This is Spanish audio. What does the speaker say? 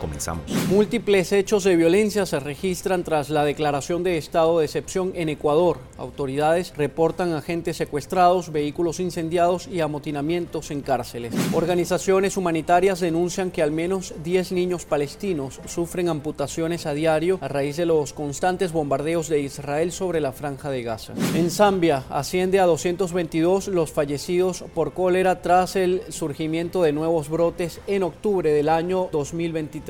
Comenzamos. Múltiples hechos de violencia se registran tras la declaración de estado de excepción en Ecuador. Autoridades reportan agentes secuestrados, vehículos incendiados y amotinamientos en cárceles. Organizaciones humanitarias denuncian que al menos 10 niños palestinos sufren amputaciones a diario a raíz de los constantes bombardeos de Israel sobre la franja de Gaza. En Zambia asciende a 222 los fallecidos por cólera tras el surgimiento de nuevos brotes en octubre del año 2023.